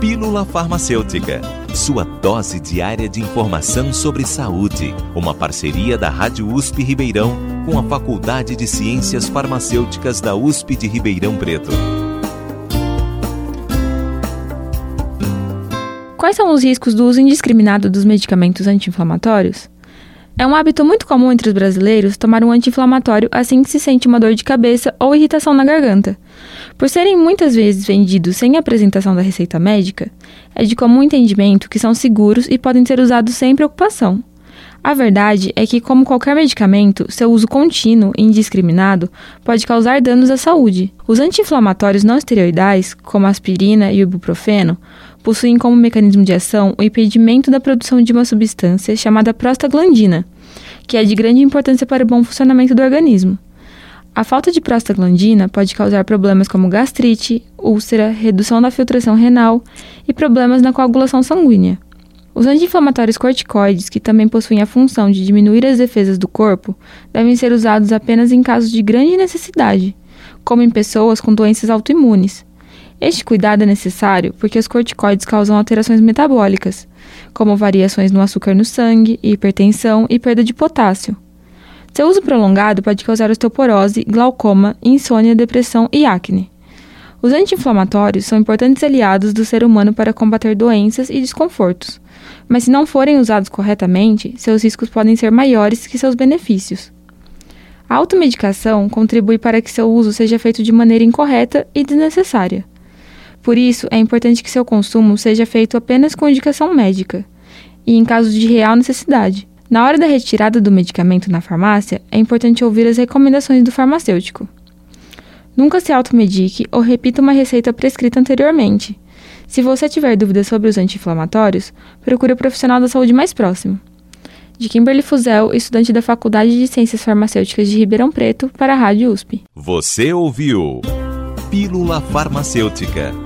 Pílula Farmacêutica, sua dose diária de informação sobre saúde. Uma parceria da Rádio USP Ribeirão com a Faculdade de Ciências Farmacêuticas da USP de Ribeirão Preto. Quais são os riscos do uso indiscriminado dos medicamentos anti-inflamatórios? É um hábito muito comum entre os brasileiros tomar um anti-inflamatório assim que se sente uma dor de cabeça ou irritação na garganta. Por serem muitas vezes vendidos sem apresentação da receita médica, é de comum entendimento que são seguros e podem ser usados sem preocupação. A verdade é que, como qualquer medicamento, seu uso contínuo e indiscriminado pode causar danos à saúde. Os anti-inflamatórios não esteroidais, como a aspirina e o ibuprofeno, possuem como mecanismo de ação o impedimento da produção de uma substância chamada prostaglandina, que é de grande importância para o bom funcionamento do organismo. A falta de prostaglandina pode causar problemas como gastrite, úlcera, redução da filtração renal e problemas na coagulação sanguínea. Os anti-inflamatórios corticoides, que também possuem a função de diminuir as defesas do corpo, devem ser usados apenas em casos de grande necessidade, como em pessoas com doenças autoimunes, este cuidado é necessário porque os corticoides causam alterações metabólicas, como variações no açúcar no sangue, hipertensão e perda de potássio. Seu uso prolongado pode causar osteoporose, glaucoma, insônia, depressão e acne. Os anti-inflamatórios são importantes aliados do ser humano para combater doenças e desconfortos, mas se não forem usados corretamente, seus riscos podem ser maiores que seus benefícios. A automedicação contribui para que seu uso seja feito de maneira incorreta e desnecessária. Por isso, é importante que seu consumo seja feito apenas com indicação médica e em casos de real necessidade. Na hora da retirada do medicamento na farmácia, é importante ouvir as recomendações do farmacêutico. Nunca se automedique ou repita uma receita prescrita anteriormente. Se você tiver dúvidas sobre os anti-inflamatórios, procure o profissional da saúde mais próximo. De Kimberly Fuzel, estudante da Faculdade de Ciências Farmacêuticas de Ribeirão Preto, para a Rádio USP. Você ouviu Pílula Farmacêutica